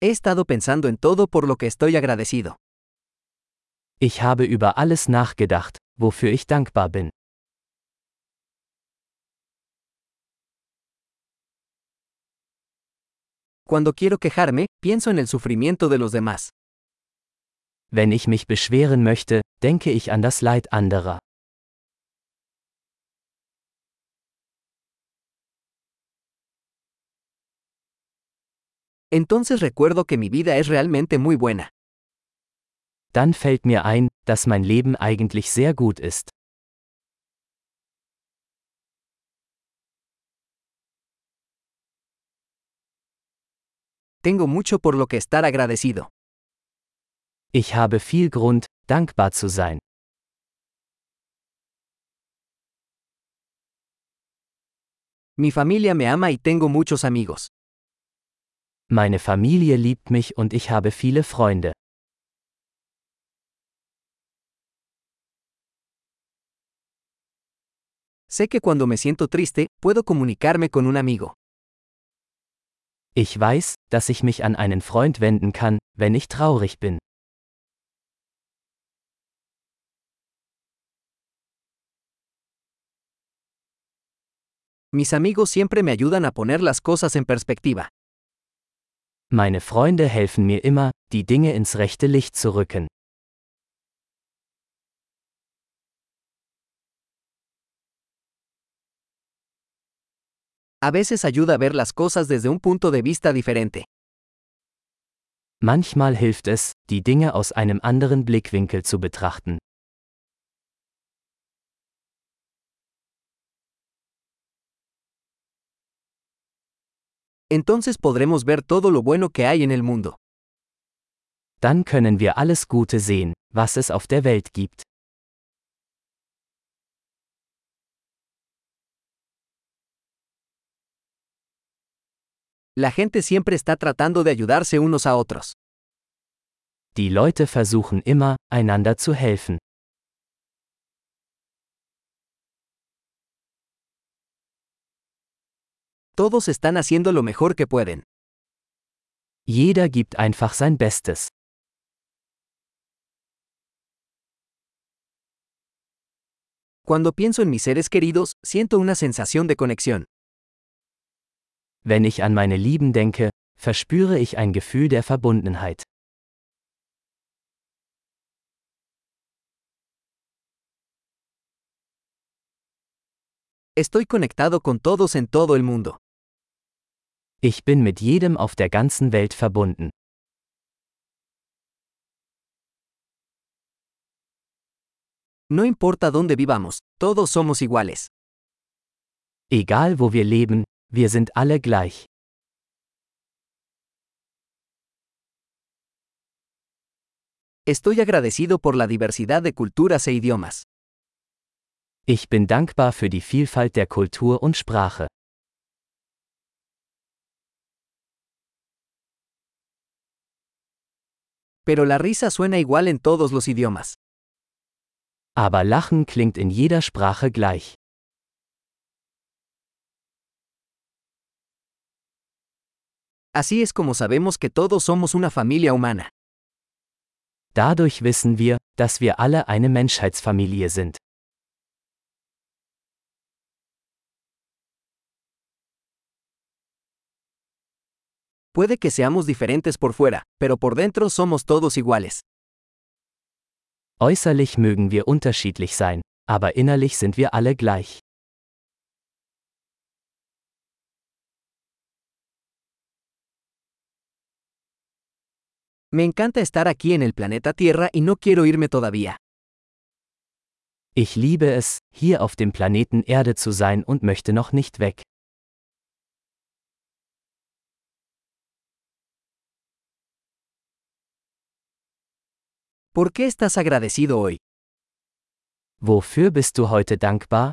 He estado pensando en todo por lo que estoy agradecido. Ich habe über alles nachgedacht, wofür ich dankbar bin. Cuando quiero quejarme, pienso en el sufrimiento de los demás. Wenn ich mich beschweren möchte, denke ich an das Leid anderer. Entonces recuerdo que mi vida es realmente muy buena. Dann fällt mir ein, dass mein Leben eigentlich sehr gut ist. Tengo mucho por lo que estar agradecido. Ich habe viel Grund, dankbar zu sein. Mi familia me ama y tengo muchos amigos. Meine Familie liebt mich und ich habe viele Freunde. Sé que cuando me siento triste, puedo comunicarme con un amigo. Ich weiß, dass ich mich an einen Freund wenden kann, wenn ich traurig bin. Mis amigos siempre me ayudan a poner las cosas en perspectiva. Meine Freunde helfen mir immer, die Dinge ins rechte Licht zu rücken. A veces ayuda a ver las cosas desde un punto de vista diferente. Manchmal hilft es, die Dinge aus einem anderen Blickwinkel zu betrachten. Entonces podremos ver todo lo bueno que hay en el mundo. Dann können wir alles Gute sehen, was es auf der Welt gibt. La gente siempre está tratando de ayudarse unos a otros. Die Leute versuchen immer, einander zu helfen. Todos están haciendo lo mejor que pueden. Jeder gibt einfach sein Bestes. Cuando pienso en mis seres queridos, siento una sensación de conexión. Wenn ich an meine Lieben denke, verspüre ich ein Gefühl der Verbundenheit. Estoy conectado con todos en todo el mundo. Ich bin mit jedem auf der ganzen Welt verbunden. No importa dónde vivamos, todos somos iguales. Egal wo wir leben, wir sind alle gleich. Estoy agradecido por la diversidad de culturas e idiomas. Ich bin dankbar für die Vielfalt der Kultur und Sprache. Pero la risa suena igual en todos los idiomas. Aber Lachen klingt in jeder Sprache gleich. Así es como sabemos que todos somos una familia humana. Dadurch wissen wir, dass wir alle eine Menschheitsfamilie sind. Puede que seamos diferentes por fuera, pero por dentro somos todos iguales. Äußerlich mögen wir unterschiedlich sein, aber innerlich sind wir alle gleich. Me encanta estar aquí en el planeta Tierra y no quiero irme todavía. Ich liebe es, hier auf dem Planeten Erde zu sein und möchte noch nicht weg. ¿Por qué estás agradecido hoy? Wofür bist du heute dankbar?